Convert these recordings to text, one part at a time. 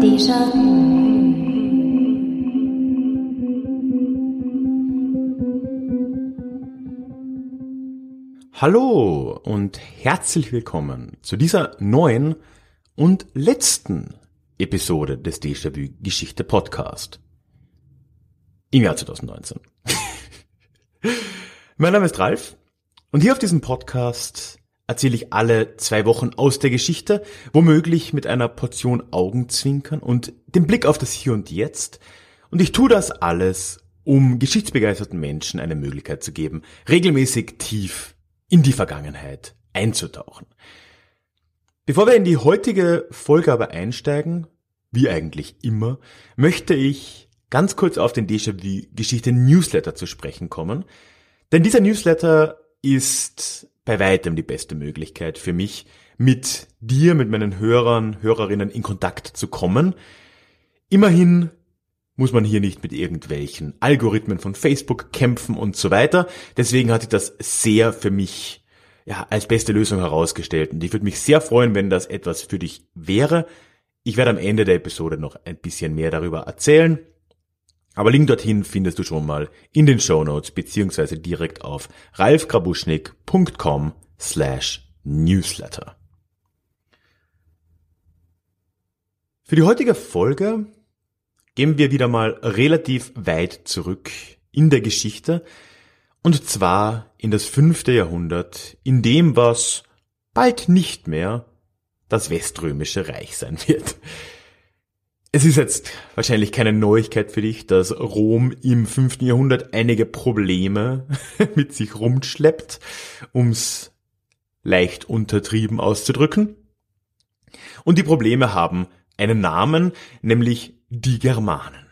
地上。Hallo und herzlich willkommen zu dieser neuen und letzten Episode des Déjà-vu Geschichte Podcast im Jahr 2019. mein Name ist Ralf und hier auf diesem Podcast erzähle ich alle zwei Wochen aus der Geschichte, womöglich mit einer Portion Augenzwinkern und dem Blick auf das Hier und Jetzt. Und ich tue das alles, um geschichtsbegeisterten Menschen eine Möglichkeit zu geben, regelmäßig tief in die Vergangenheit einzutauchen. Bevor wir in die heutige Folge aber einsteigen, wie eigentlich immer, möchte ich ganz kurz auf den Déjà-vu-Geschichte Newsletter zu sprechen kommen. Denn dieser Newsletter ist bei weitem die beste Möglichkeit für mich, mit dir, mit meinen Hörern, Hörerinnen in Kontakt zu kommen. Immerhin muss man hier nicht mit irgendwelchen Algorithmen von Facebook kämpfen und so weiter. Deswegen hat sich das sehr für mich ja, als beste Lösung herausgestellt. Und ich würde mich sehr freuen, wenn das etwas für dich wäre. Ich werde am Ende der Episode noch ein bisschen mehr darüber erzählen. Aber Link dorthin findest du schon mal in den Show Notes beziehungsweise direkt auf ralfgrabuschnick.com slash newsletter. Für die heutige Folge gehen wir wieder mal relativ weit zurück in der Geschichte, und zwar in das fünfte Jahrhundert, in dem was bald nicht mehr das Weströmische Reich sein wird. Es ist jetzt wahrscheinlich keine Neuigkeit für dich, dass Rom im fünften Jahrhundert einige Probleme mit sich rumschleppt, ums leicht untertrieben auszudrücken. Und die Probleme haben einen Namen, nämlich die Germanen.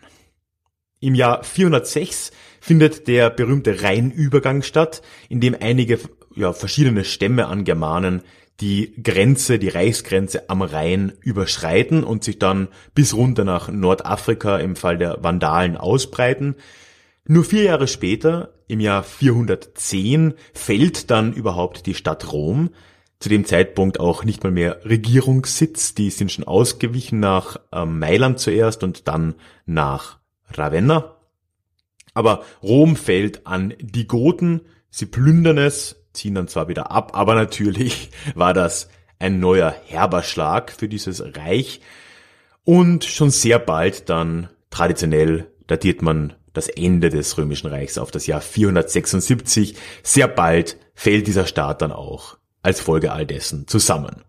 Im Jahr 406 findet der berühmte Rheinübergang statt, in dem einige ja, verschiedene Stämme an Germanen die Grenze, die Reichsgrenze am Rhein überschreiten und sich dann bis runter nach Nordafrika im Fall der Vandalen ausbreiten. Nur vier Jahre später, im Jahr 410, fällt dann überhaupt die Stadt Rom, zu dem Zeitpunkt auch nicht mal mehr Regierungssitz. Die sind schon ausgewichen nach ähm, Mailand zuerst und dann nach Ravenna. Aber Rom fällt an die Goten, sie plündern es, ziehen dann zwar wieder ab, aber natürlich war das ein neuer herber Schlag für dieses Reich. Und schon sehr bald dann traditionell datiert man das Ende des Römischen Reichs auf das Jahr 476. Sehr bald fällt dieser Staat dann auch als Folge all dessen zusammen.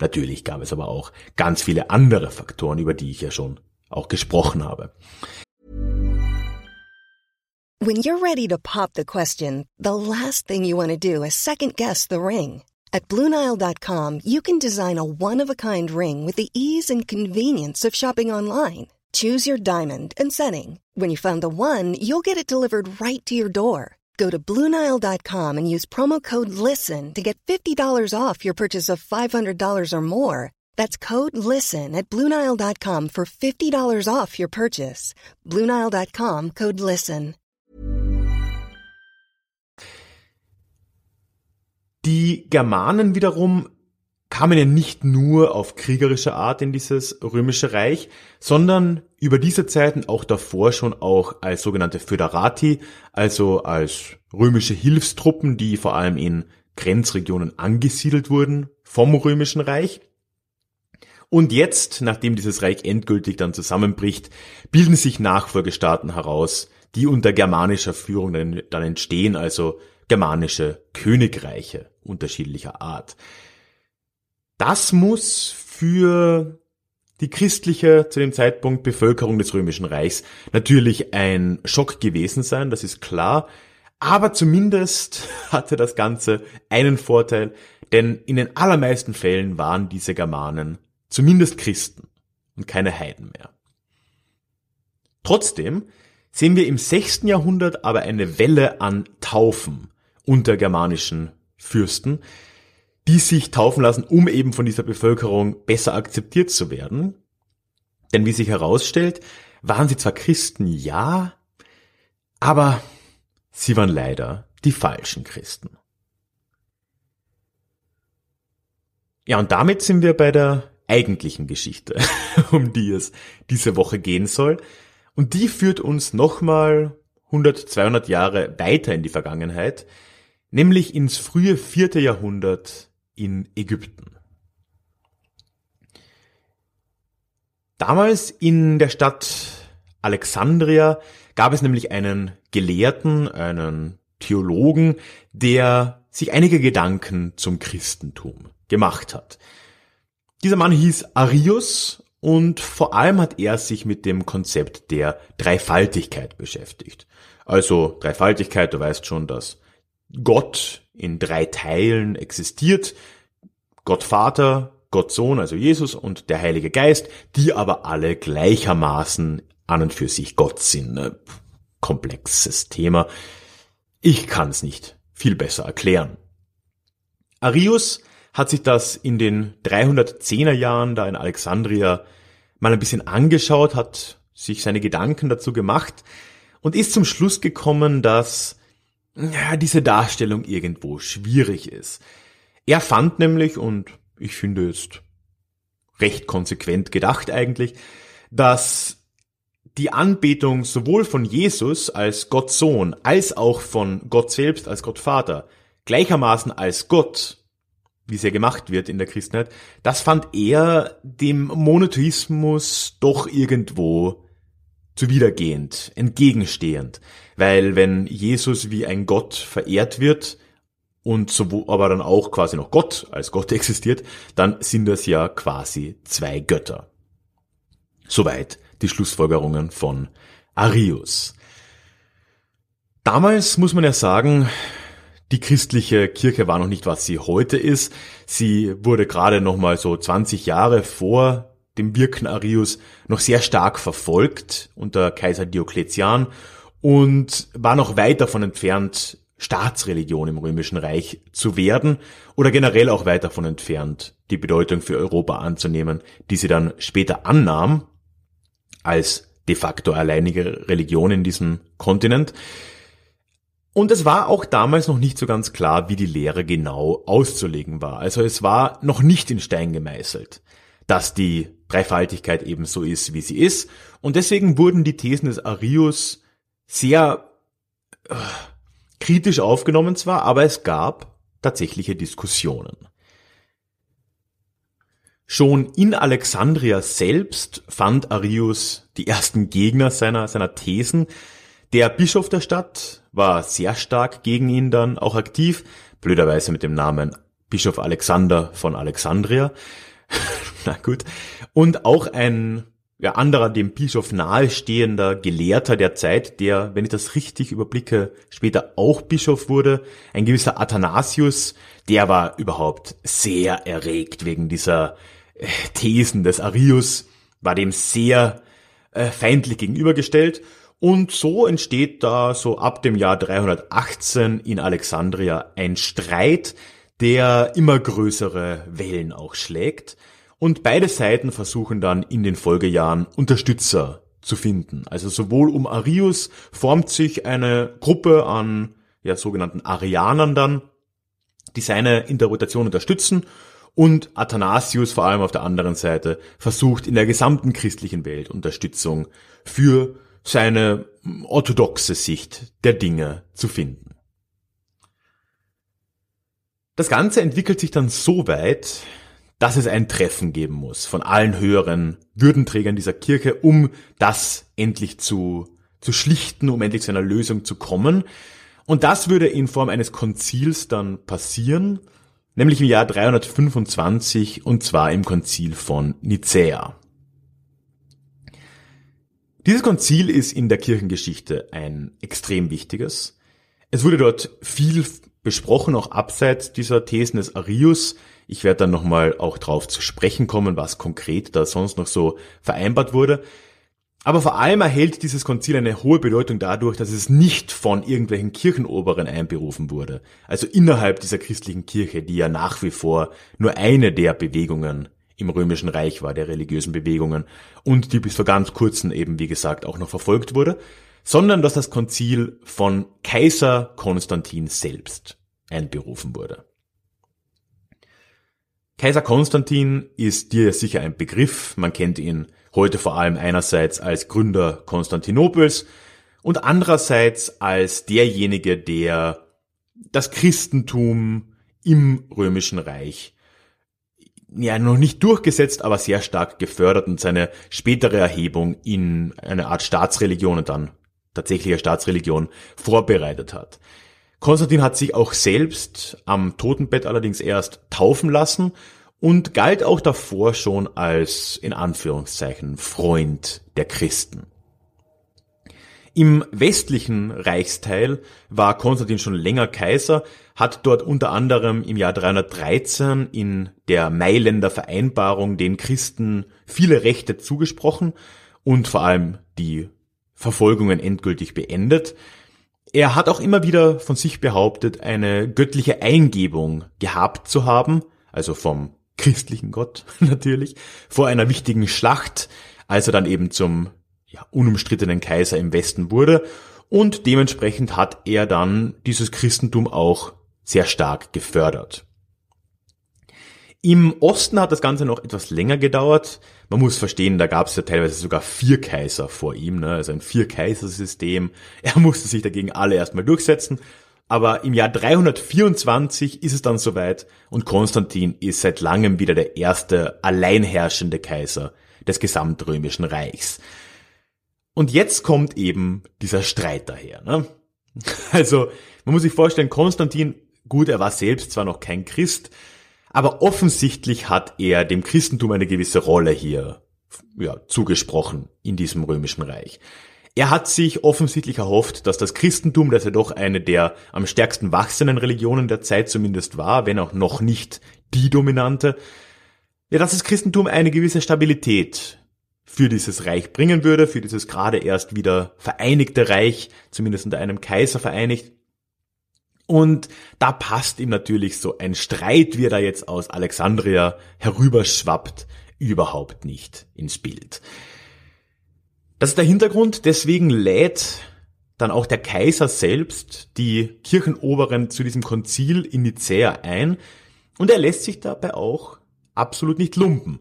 Natürlich gab es aber auch ganz viele andere Faktoren, über die ich ja schon auch gesprochen habe. When you're ready to pop the question, the last thing you want to do is second guess the ring. At BlueNile.com you can design a one-of-a-kind ring with the ease and convenience of shopping online. Choose your diamond and setting. When you find the one, you'll get it delivered right to your door. Go to Bluenile.com and use promo code LISTEN to get $50 off your purchase of $500 or more. That's code LISTEN at Bluenile.com for $50 off your purchase. Bluenile.com code LISTEN. Die Germanen wiederum kamen ja nicht nur auf kriegerische Art in dieses römische Reich, sondern über diese Zeiten auch davor schon auch als sogenannte Föderati, also als römische Hilfstruppen, die vor allem in Grenzregionen angesiedelt wurden vom römischen Reich. Und jetzt, nachdem dieses Reich endgültig dann zusammenbricht, bilden sich Nachfolgestaaten heraus, die unter germanischer Führung dann, entstehen, also germanische Königreiche unterschiedlicher Art. Das muss für die christliche zu dem Zeitpunkt Bevölkerung des Römischen Reichs natürlich ein Schock gewesen sein, das ist klar. Aber zumindest hatte das Ganze einen Vorteil, denn in den allermeisten Fällen waren diese Germanen zumindest Christen und keine Heiden mehr. Trotzdem sehen wir im 6. Jahrhundert aber eine Welle an Taufen unter germanischen Fürsten, die sich taufen lassen, um eben von dieser Bevölkerung besser akzeptiert zu werden. Denn wie sich herausstellt, waren sie zwar Christen, ja, aber sie waren leider die falschen Christen. Ja, und damit sind wir bei der eigentlichen Geschichte, um die es diese Woche gehen soll. Und die führt uns nochmal 100, 200 Jahre weiter in die Vergangenheit, nämlich ins frühe vierte Jahrhundert in Ägypten. Damals in der Stadt Alexandria gab es nämlich einen Gelehrten, einen Theologen, der sich einige Gedanken zum Christentum gemacht hat. Dieser Mann hieß Arius und vor allem hat er sich mit dem Konzept der Dreifaltigkeit beschäftigt. Also Dreifaltigkeit, du weißt schon, dass Gott in drei Teilen existiert. Gott Vater, Gott Sohn, also Jesus und der Heilige Geist, die aber alle gleichermaßen an und für sich Gott sind. Ne? Komplexes Thema. Ich kann es nicht viel besser erklären. Arius hat sich das in den 310er Jahren da in Alexandria mal ein bisschen angeschaut, hat sich seine Gedanken dazu gemacht und ist zum Schluss gekommen, dass ja, diese Darstellung irgendwo schwierig ist. Er fand nämlich, und ich finde jetzt recht konsequent gedacht eigentlich, dass die Anbetung sowohl von Jesus als Gott Sohn als auch von Gott selbst als Gott Vater gleichermaßen als Gott, wie es ja gemacht wird in der Christenheit, das fand er dem Monotheismus doch irgendwo zuwidergehend, entgegenstehend. Weil wenn Jesus wie ein Gott verehrt wird, und so, aber dann auch quasi noch Gott als Gott existiert, dann sind das ja quasi zwei Götter. Soweit die Schlussfolgerungen von Arius. Damals muss man ja sagen, die christliche Kirche war noch nicht, was sie heute ist. Sie wurde gerade noch mal so 20 Jahre vor dem Wirken Arius noch sehr stark verfolgt unter Kaiser Diokletian und war noch weit davon entfernt, Staatsreligion im Römischen Reich zu werden oder generell auch weit davon entfernt, die Bedeutung für Europa anzunehmen, die sie dann später annahm, als de facto alleinige Religion in diesem Kontinent. Und es war auch damals noch nicht so ganz klar, wie die Lehre genau auszulegen war. Also es war noch nicht in Stein gemeißelt, dass die Dreifaltigkeit eben so ist, wie sie ist. Und deswegen wurden die Thesen des Arius sehr äh, kritisch aufgenommen zwar, aber es gab tatsächliche Diskussionen. Schon in Alexandria selbst fand Arius die ersten Gegner seiner, seiner Thesen. Der Bischof der Stadt war sehr stark gegen ihn dann auch aktiv, blöderweise mit dem Namen Bischof Alexander von Alexandria. Na gut. Und auch ein ja, anderer dem Bischof nahestehender Gelehrter der Zeit, der, wenn ich das richtig überblicke, später auch Bischof wurde, ein gewisser Athanasius, der war überhaupt sehr erregt wegen dieser äh, Thesen des Arius, war dem sehr äh, feindlich gegenübergestellt und so entsteht da so ab dem Jahr 318 in Alexandria ein Streit, der immer größere Wellen auch schlägt. Und beide Seiten versuchen dann in den Folgejahren Unterstützer zu finden. Also sowohl um Arius formt sich eine Gruppe an ja, sogenannten Arianern dann, die seine Interpretation unterstützen und Athanasius vor allem auf der anderen Seite versucht in der gesamten christlichen Welt Unterstützung für seine orthodoxe Sicht der Dinge zu finden. Das Ganze entwickelt sich dann so weit, dass es ein Treffen geben muss von allen höheren Würdenträgern dieser Kirche, um das endlich zu, zu schlichten, um endlich zu einer Lösung zu kommen. Und das würde in Form eines Konzils dann passieren, nämlich im Jahr 325 und zwar im Konzil von Nicäa. Dieses Konzil ist in der Kirchengeschichte ein extrem wichtiges. Es wurde dort viel besprochen, auch abseits dieser Thesen des Arius. Ich werde dann nochmal auch drauf zu sprechen kommen, was konkret da sonst noch so vereinbart wurde. Aber vor allem erhält dieses Konzil eine hohe Bedeutung dadurch, dass es nicht von irgendwelchen Kirchenoberen einberufen wurde. Also innerhalb dieser christlichen Kirche, die ja nach wie vor nur eine der Bewegungen im Römischen Reich war, der religiösen Bewegungen und die bis vor ganz kurzem eben, wie gesagt, auch noch verfolgt wurde, sondern dass das Konzil von Kaiser Konstantin selbst einberufen wurde. Kaiser Konstantin ist dir sicher ein Begriff. Man kennt ihn heute vor allem einerseits als Gründer Konstantinopels und andererseits als derjenige, der das Christentum im römischen Reich ja noch nicht durchgesetzt, aber sehr stark gefördert und seine spätere Erhebung in eine Art Staatsreligion und dann tatsächliche Staatsreligion vorbereitet hat. Konstantin hat sich auch selbst am Totenbett allerdings erst taufen lassen und galt auch davor schon als in Anführungszeichen Freund der Christen. Im westlichen Reichsteil war Konstantin schon länger Kaiser, hat dort unter anderem im Jahr 313 in der Mailänder Vereinbarung den Christen viele Rechte zugesprochen und vor allem die Verfolgungen endgültig beendet. Er hat auch immer wieder von sich behauptet, eine göttliche Eingebung gehabt zu haben, also vom christlichen Gott natürlich, vor einer wichtigen Schlacht, als er dann eben zum ja, unumstrittenen Kaiser im Westen wurde. Und dementsprechend hat er dann dieses Christentum auch sehr stark gefördert. Im Osten hat das Ganze noch etwas länger gedauert. Man muss verstehen, da gab es ja teilweise sogar vier Kaiser vor ihm, ne? also ein Vier-Kaiser-System. Er musste sich dagegen alle erstmal durchsetzen. Aber im Jahr 324 ist es dann soweit und Konstantin ist seit langem wieder der erste alleinherrschende Kaiser des gesamtrömischen Reichs. Und jetzt kommt eben dieser Streit daher. Ne? Also man muss sich vorstellen, Konstantin, gut, er war selbst zwar noch kein Christ, aber offensichtlich hat er dem Christentum eine gewisse Rolle hier ja, zugesprochen in diesem römischen Reich. Er hat sich offensichtlich erhofft, dass das Christentum, das ja doch eine der am stärksten wachsenden Religionen der Zeit zumindest war, wenn auch noch nicht die dominante, ja, dass das Christentum eine gewisse Stabilität für dieses Reich bringen würde, für dieses gerade erst wieder vereinigte Reich, zumindest unter einem Kaiser vereinigt. Und da passt ihm natürlich so ein Streit, wie er da jetzt aus Alexandria herüberschwappt, überhaupt nicht ins Bild. Das ist der Hintergrund, deswegen lädt dann auch der Kaiser selbst die Kirchenoberen zu diesem Konzil in Nicäa ein und er lässt sich dabei auch absolut nicht lumpen.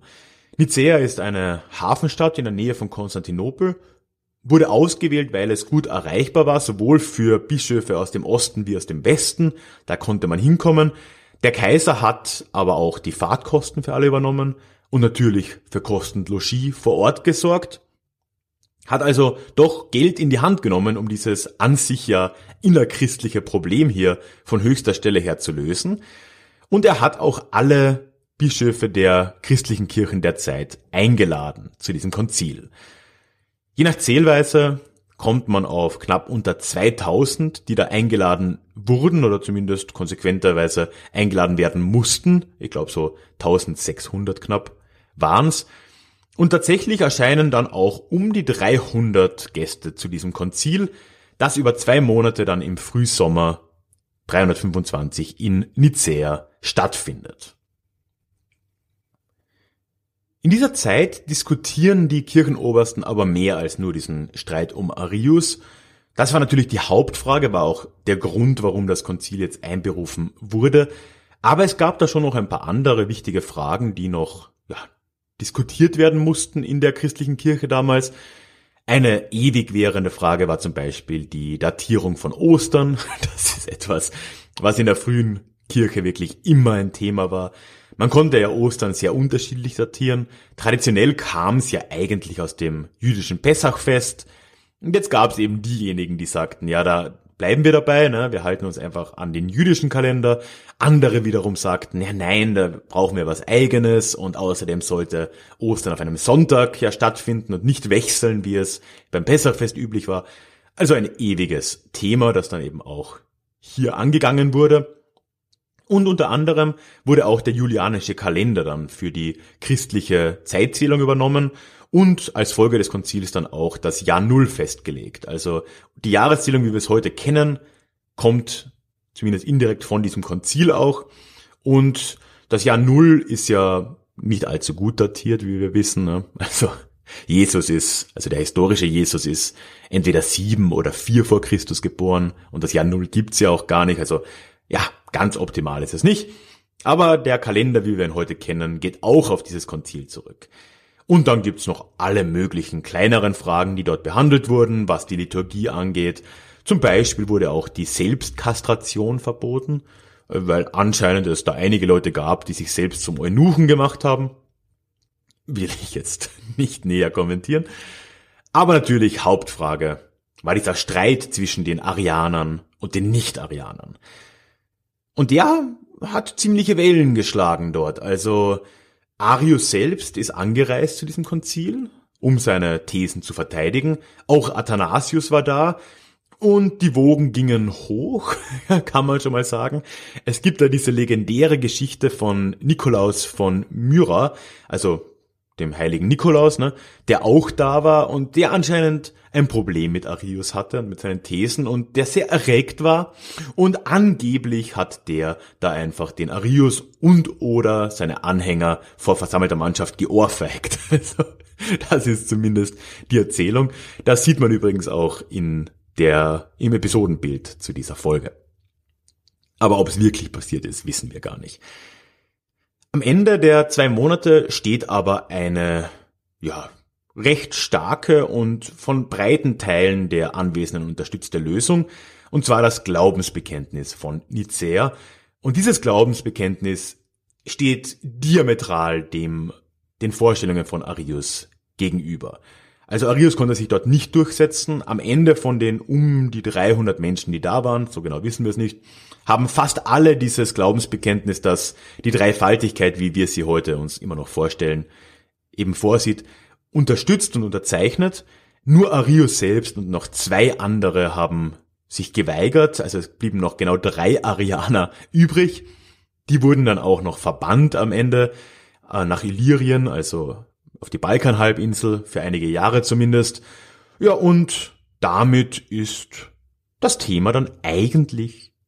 Nicäa ist eine Hafenstadt in der Nähe von Konstantinopel, wurde ausgewählt, weil es gut erreichbar war, sowohl für Bischöfe aus dem Osten wie aus dem Westen, da konnte man hinkommen. Der Kaiser hat aber auch die Fahrtkosten für alle übernommen und natürlich für Kosten Logis vor Ort gesorgt hat also doch Geld in die Hand genommen, um dieses an sich ja innerchristliche Problem hier von höchster Stelle her zu lösen. Und er hat auch alle Bischöfe der christlichen Kirchen der Zeit eingeladen zu diesem Konzil. Je nach Zählweise kommt man auf knapp unter 2000, die da eingeladen wurden oder zumindest konsequenterweise eingeladen werden mussten. Ich glaube so 1600 knapp waren's. Und tatsächlich erscheinen dann auch um die 300 Gäste zu diesem Konzil, das über zwei Monate dann im Frühsommer 325 in Nicäa stattfindet. In dieser Zeit diskutieren die Kirchenobersten aber mehr als nur diesen Streit um Arius. Das war natürlich die Hauptfrage, war auch der Grund, warum das Konzil jetzt einberufen wurde. Aber es gab da schon noch ein paar andere wichtige Fragen, die noch ja, diskutiert werden mussten in der christlichen Kirche damals. Eine ewig währende Frage war zum Beispiel die Datierung von Ostern. Das ist etwas, was in der frühen Kirche wirklich immer ein Thema war. Man konnte ja Ostern sehr unterschiedlich datieren. Traditionell kam es ja eigentlich aus dem jüdischen Pessachfest. Und jetzt gab es eben diejenigen, die sagten, ja, da bleiben wir dabei, ne? wir halten uns einfach an den jüdischen Kalender. Andere wiederum sagten, ja nein, da brauchen wir was eigenes und außerdem sollte Ostern auf einem Sonntag ja stattfinden und nicht wechseln, wie es beim Pessachfest üblich war. Also ein ewiges Thema, das dann eben auch hier angegangen wurde. Und unter anderem wurde auch der julianische Kalender dann für die christliche Zeitzählung übernommen und als Folge des Konzils dann auch das Jahr Null festgelegt. Also die Jahreszählung, wie wir es heute kennen, kommt zumindest indirekt von diesem Konzil auch. Und das Jahr Null ist ja nicht allzu gut datiert, wie wir wissen. Ne? Also Jesus ist, also der historische Jesus ist entweder sieben oder vier vor Christus geboren und das Jahr Null gibt's ja auch gar nicht. Also ja, ganz optimal ist es nicht. Aber der Kalender, wie wir ihn heute kennen, geht auch auf dieses Konzil zurück. Und dann gibt's noch alle möglichen kleineren Fragen, die dort behandelt wurden, was die Liturgie angeht. Zum Beispiel wurde auch die Selbstkastration verboten, weil anscheinend es da einige Leute gab, die sich selbst zum Eunuchen gemacht haben. Will ich jetzt nicht näher kommentieren. Aber natürlich Hauptfrage war dieser Streit zwischen den Arianern und den Nicht-Arianern. Und der hat ziemliche Wellen geschlagen dort. Also Arius selbst ist angereist zu diesem Konzil, um seine Thesen zu verteidigen. Auch Athanasius war da. Und die Wogen gingen hoch, kann man schon mal sagen. Es gibt da diese legendäre Geschichte von Nikolaus von Myra, also dem heiligen Nikolaus, ne, der auch da war und der anscheinend ein Problem mit Arius hatte und mit seinen Thesen und der sehr erregt war und angeblich hat der da einfach den Arius und oder seine Anhänger vor versammelter Mannschaft geohrfeigt. Also, das ist zumindest die Erzählung. Das sieht man übrigens auch in der, im Episodenbild zu dieser Folge. Aber ob es wirklich passiert ist, wissen wir gar nicht. Am Ende der zwei Monate steht aber eine, ja, recht starke und von breiten Teilen der Anwesenden unterstützte Lösung, und zwar das Glaubensbekenntnis von Nicäa. Und dieses Glaubensbekenntnis steht diametral dem, den Vorstellungen von Arius gegenüber. Also Arius konnte sich dort nicht durchsetzen. Am Ende von den um die 300 Menschen, die da waren, so genau wissen wir es nicht, haben fast alle dieses Glaubensbekenntnis, dass die Dreifaltigkeit, wie wir sie heute uns immer noch vorstellen, eben vorsieht, unterstützt und unterzeichnet. Nur Arius selbst und noch zwei andere haben sich geweigert, also es blieben noch genau drei Arianer übrig. Die wurden dann auch noch verbannt am Ende äh, nach Illyrien, also auf die Balkanhalbinsel, für einige Jahre zumindest. Ja, und damit ist das Thema dann eigentlich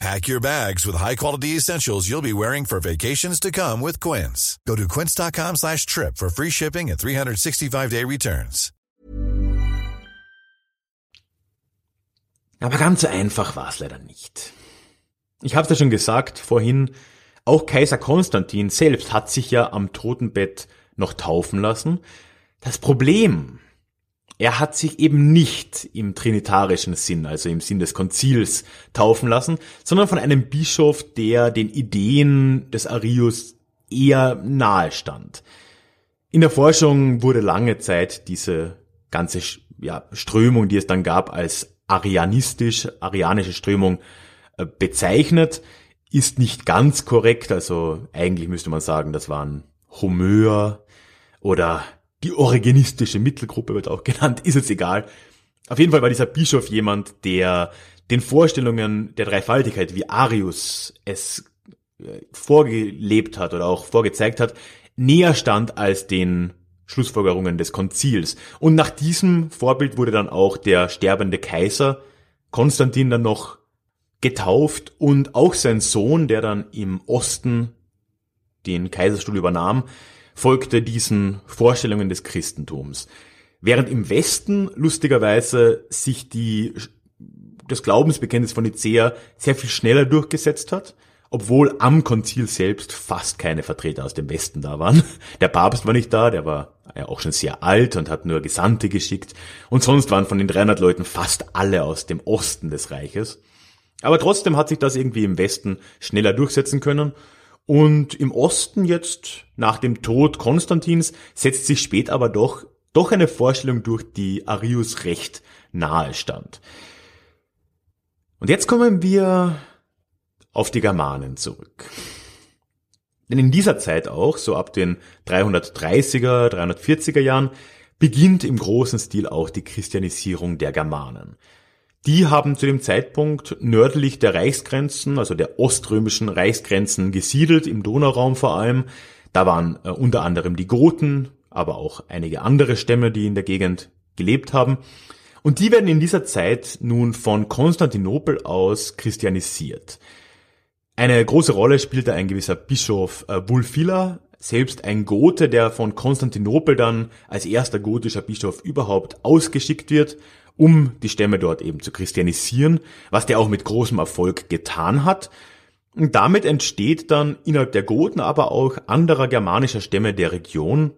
Pack your bags with high-quality essentials you'll be wearing for vacations to come with Quince. Go to quince.com slash trip for free shipping and 365-day returns. Aber ganz so einfach war es leider nicht. Ich habe es ja schon gesagt vorhin, auch Kaiser Konstantin selbst hat sich ja am Totenbett noch taufen lassen. Das Problem, er hat sich eben nicht im trinitarischen Sinn, also im Sinn des Konzils, taufen lassen, sondern von einem Bischof, der den Ideen des Arius eher nahe stand. In der Forschung wurde lange Zeit diese ganze ja, Strömung, die es dann gab, als arianistisch, arianische Strömung äh, bezeichnet, ist nicht ganz korrekt, also eigentlich müsste man sagen, das waren Homöer, oder die origenistische Mittelgruppe wird auch genannt, ist es egal. Auf jeden Fall war dieser Bischof jemand, der den Vorstellungen der Dreifaltigkeit, wie Arius es äh, vorgelebt hat oder auch vorgezeigt hat, näher stand als den Schlussfolgerungen des Konzils. Und nach diesem Vorbild wurde dann auch der sterbende Kaiser Konstantin dann noch getauft und auch sein Sohn, der dann im Osten den Kaiserstuhl übernahm, folgte diesen Vorstellungen des Christentums. Während im Westen lustigerweise sich die, das Glaubensbekenntnis von Nicea sehr viel schneller durchgesetzt hat, obwohl am Konzil selbst fast keine Vertreter aus dem Westen da waren. Der Papst war nicht da, der war ja auch schon sehr alt und hat nur Gesandte geschickt. Und sonst waren von den 300 Leuten fast alle aus dem Osten des Reiches. Aber trotzdem hat sich das irgendwie im Westen schneller durchsetzen können Und im Osten jetzt, nach dem Tod Konstantins, setzt sich spät aber doch, doch eine Vorstellung durch, die Arius recht nahe stand. Und jetzt kommen wir auf die Germanen zurück. Denn in dieser Zeit auch, so ab den 330er, 340er Jahren, beginnt im großen Stil auch die Christianisierung der Germanen. Die haben zu dem Zeitpunkt nördlich der Reichsgrenzen, also der oströmischen Reichsgrenzen gesiedelt, im Donauraum vor allem. Da waren äh, unter anderem die Goten, aber auch einige andere Stämme, die in der Gegend gelebt haben. Und die werden in dieser Zeit nun von Konstantinopel aus christianisiert. Eine große Rolle spielte ein gewisser Bischof äh, Wulfila, selbst ein Gote, der von Konstantinopel dann als erster gotischer Bischof überhaupt ausgeschickt wird um die Stämme dort eben zu christianisieren, was der auch mit großem Erfolg getan hat. Und damit entsteht dann innerhalb der Goten, aber auch anderer germanischer Stämme der Region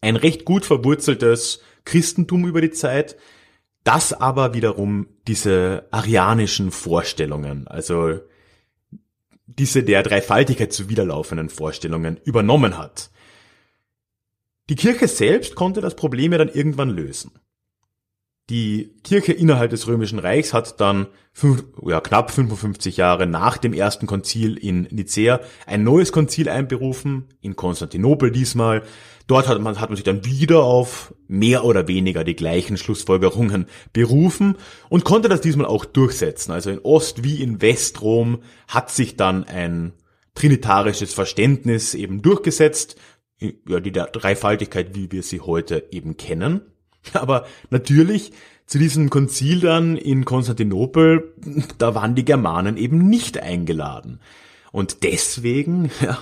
ein recht gut verwurzeltes Christentum über die Zeit, das aber wiederum diese arianischen Vorstellungen, also diese der Dreifaltigkeit zuwiderlaufenden Vorstellungen übernommen hat. Die Kirche selbst konnte das Problem ja dann irgendwann lösen. Die Kirche innerhalb des Römischen Reichs hat dann fünf, ja, knapp 55 Jahre nach dem ersten Konzil in Nicea ein neues Konzil einberufen, in Konstantinopel diesmal. Dort hat man, hat man sich dann wieder auf mehr oder weniger die gleichen Schlussfolgerungen berufen und konnte das diesmal auch durchsetzen. Also in Ost- wie in Westrom hat sich dann ein trinitarisches Verständnis eben durchgesetzt, ja, die Dreifaltigkeit, wie wir sie heute eben kennen. Aber natürlich zu diesem Konzil dann in Konstantinopel, da waren die Germanen eben nicht eingeladen. Und deswegen ja,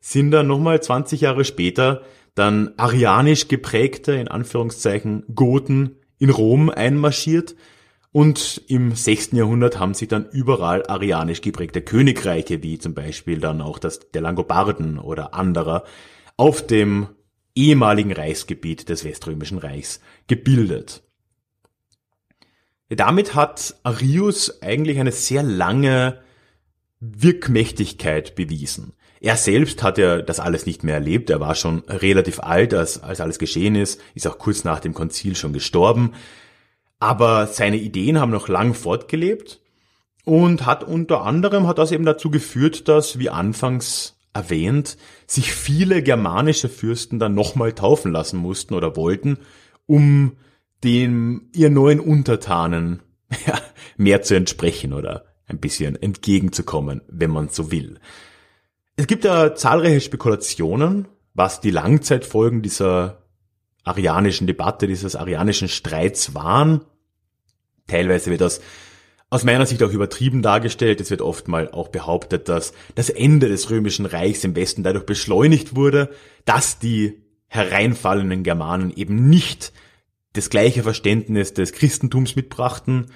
sind dann nochmal 20 Jahre später dann arianisch geprägte, in Anführungszeichen, Goten in Rom einmarschiert und im 6. Jahrhundert haben sich dann überall arianisch geprägte Königreiche, wie zum Beispiel dann auch das der Langobarden oder anderer, auf dem ehemaligen Reichsgebiet des Weströmischen Reichs gebildet. Damit hat Arius eigentlich eine sehr lange Wirkmächtigkeit bewiesen. Er selbst hat ja das alles nicht mehr erlebt. Er war schon relativ alt, als, als alles geschehen ist, ist auch kurz nach dem Konzil schon gestorben. Aber seine Ideen haben noch lang fortgelebt und hat unter anderem hat das eben dazu geführt, dass, wie anfangs erwähnt, sich viele germanische Fürsten dann nochmal taufen lassen mussten oder wollten, um dem ihr neuen Untertanen ja, mehr zu entsprechen oder ein bisschen entgegenzukommen, wenn man so will. Es gibt ja zahlreiche Spekulationen, was die Langzeitfolgen dieser arianischen Debatte, dieses arianischen Streits waren. Teilweise wird das aus meiner Sicht auch übertrieben dargestellt. Es wird oft mal auch behauptet, dass das Ende des römischen Reichs im Westen dadurch beschleunigt wurde, dass die hereinfallenden Germanen eben nicht das gleiche Verständnis des Christentums mitbrachten.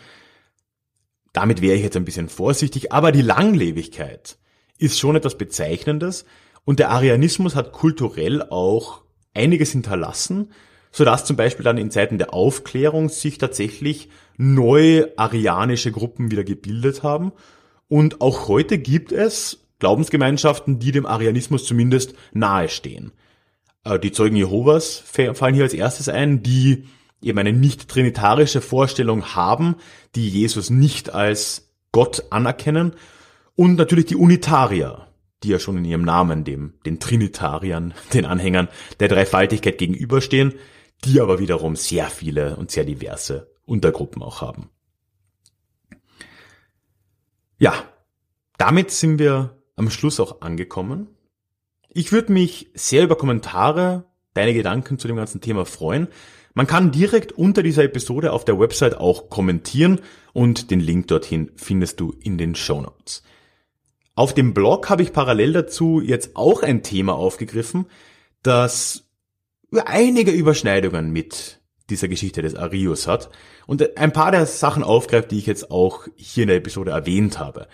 Damit wäre ich jetzt ein bisschen vorsichtig, aber die Langlebigkeit ist schon etwas Bezeichnendes und der Arianismus hat kulturell auch einiges hinterlassen, sodass zum Beispiel dann in Zeiten der Aufklärung sich tatsächlich neue arianische Gruppen wieder gebildet haben. Und auch heute gibt es Glaubensgemeinschaften, die dem Arianismus zumindest nahestehen. Äh, die Zeugen Jehovas fallen hier als erstes ein, die eben eine nicht trinitarische Vorstellung haben, die Jesus nicht als Gott anerkennen. Und natürlich die Unitarier, die ja schon in ihrem Namen dem, den Trinitariern, den Anhängern der Dreifaltigkeit gegenüberstehen, die aber wiederum sehr viele und sehr diverse Untergruppen auch haben. Ja, damit sind wir am Schluss auch angekommen. Ich würde mich sehr über Kommentare, deine Gedanken zu dem ganzen Thema freuen. Man kann direkt unter dieser Episode auf der Website auch kommentieren und den Link dorthin findest du in den Show Notes. Auf dem Blog habe ich parallel dazu jetzt auch ein Thema aufgegriffen, das einige Überschneidungen mit dieser Geschichte des Arius hat und ein paar der Sachen aufgreift, die ich jetzt auch hier in der Episode erwähnt habe.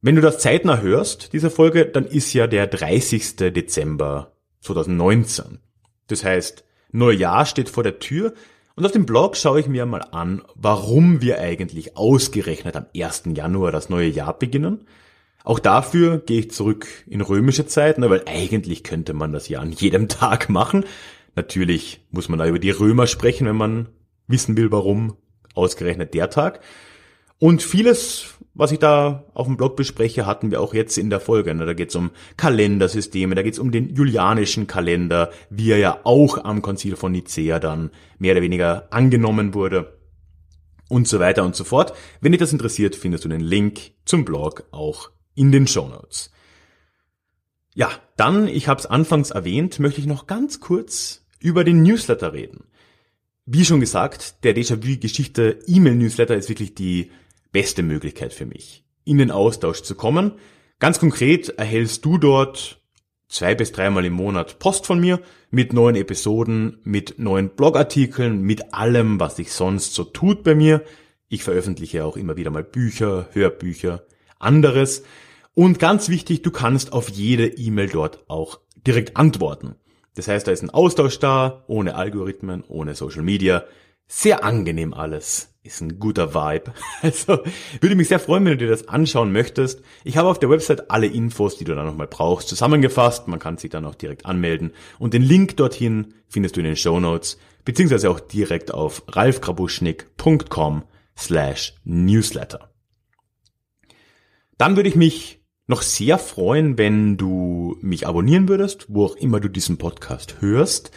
Wenn du das zeitnah hörst, diese Folge, dann ist ja der 30. Dezember 2019. Das heißt, Neujahr steht vor der Tür und auf dem Blog schaue ich mir mal an, warum wir eigentlich ausgerechnet am 1. Januar das neue Jahr beginnen. Auch dafür gehe ich zurück in römische Zeiten, weil eigentlich könnte man das ja an jedem Tag machen. Natürlich muss man da über die Römer sprechen, wenn man wissen will, warum ausgerechnet der Tag. Und vieles, was ich da auf dem Blog bespreche, hatten wir auch jetzt in der Folge. Da geht es um Kalendersysteme, da geht es um den julianischen Kalender, wie er ja auch am Konzil von Nicea dann mehr oder weniger angenommen wurde und so weiter und so fort. Wenn dich das interessiert, findest du den Link zum Blog auch in den Show Notes. Ja, dann, ich habe es anfangs erwähnt, möchte ich noch ganz kurz über den Newsletter reden. Wie schon gesagt, der Déjà-vu-Geschichte E-Mail-Newsletter ist wirklich die beste Möglichkeit für mich, in den Austausch zu kommen. Ganz konkret erhältst du dort zwei bis dreimal im Monat Post von mir mit neuen Episoden, mit neuen Blogartikeln, mit allem, was sich sonst so tut bei mir. Ich veröffentliche auch immer wieder mal Bücher, Hörbücher, anderes. Und ganz wichtig, du kannst auf jede E-Mail dort auch direkt antworten. Das heißt, da ist ein Austausch da, ohne Algorithmen, ohne Social Media. Sehr angenehm alles. Ist ein guter Vibe. Also würde mich sehr freuen, wenn du dir das anschauen möchtest. Ich habe auf der Website alle Infos, die du dann nochmal brauchst, zusammengefasst. Man kann sich dann auch direkt anmelden. Und den Link dorthin findest du in den Show Notes, beziehungsweise auch direkt auf ralfgrabuschnick.com slash newsletter. Dann würde ich mich noch sehr freuen, wenn du mich abonnieren würdest, wo auch immer du diesen Podcast hörst.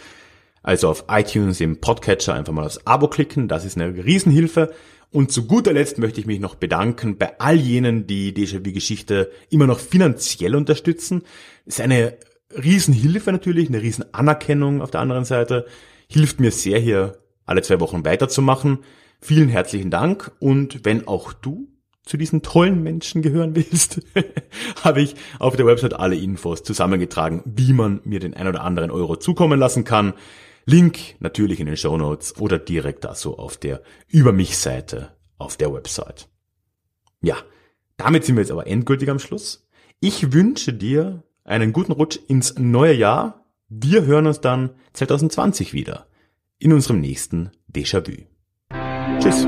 Also auf iTunes im Podcatcher einfach mal das Abo klicken, das ist eine Riesenhilfe. Und zu guter Letzt möchte ich mich noch bedanken bei all jenen, die Déjà-vu-Geschichte immer noch finanziell unterstützen. ist eine Riesenhilfe natürlich, eine Riesenanerkennung auf der anderen Seite. Hilft mir sehr hier alle zwei Wochen weiterzumachen. Vielen herzlichen Dank und wenn auch du zu diesen tollen Menschen gehören willst, habe ich auf der Website alle Infos zusammengetragen, wie man mir den ein oder anderen Euro zukommen lassen kann. Link natürlich in den Show Notes oder direkt da so auf der Über mich Seite auf der Website. Ja, damit sind wir jetzt aber endgültig am Schluss. Ich wünsche dir einen guten Rutsch ins neue Jahr. Wir hören uns dann 2020 wieder in unserem nächsten Déjà-vu. Tschüss.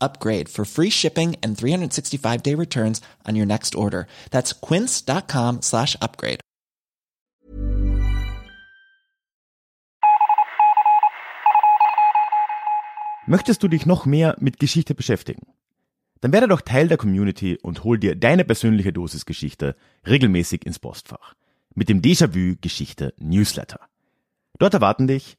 upgrade for free shipping and 365 day returns on your next order. That's quince.com slash upgrade. Möchtest du dich noch mehr mit Geschichte beschäftigen? Dann werde doch Teil der Community und hol dir deine persönliche Dosis Geschichte regelmäßig ins Postfach. Mit dem Déjà-vu Geschichte Newsletter. Dort erwarten dich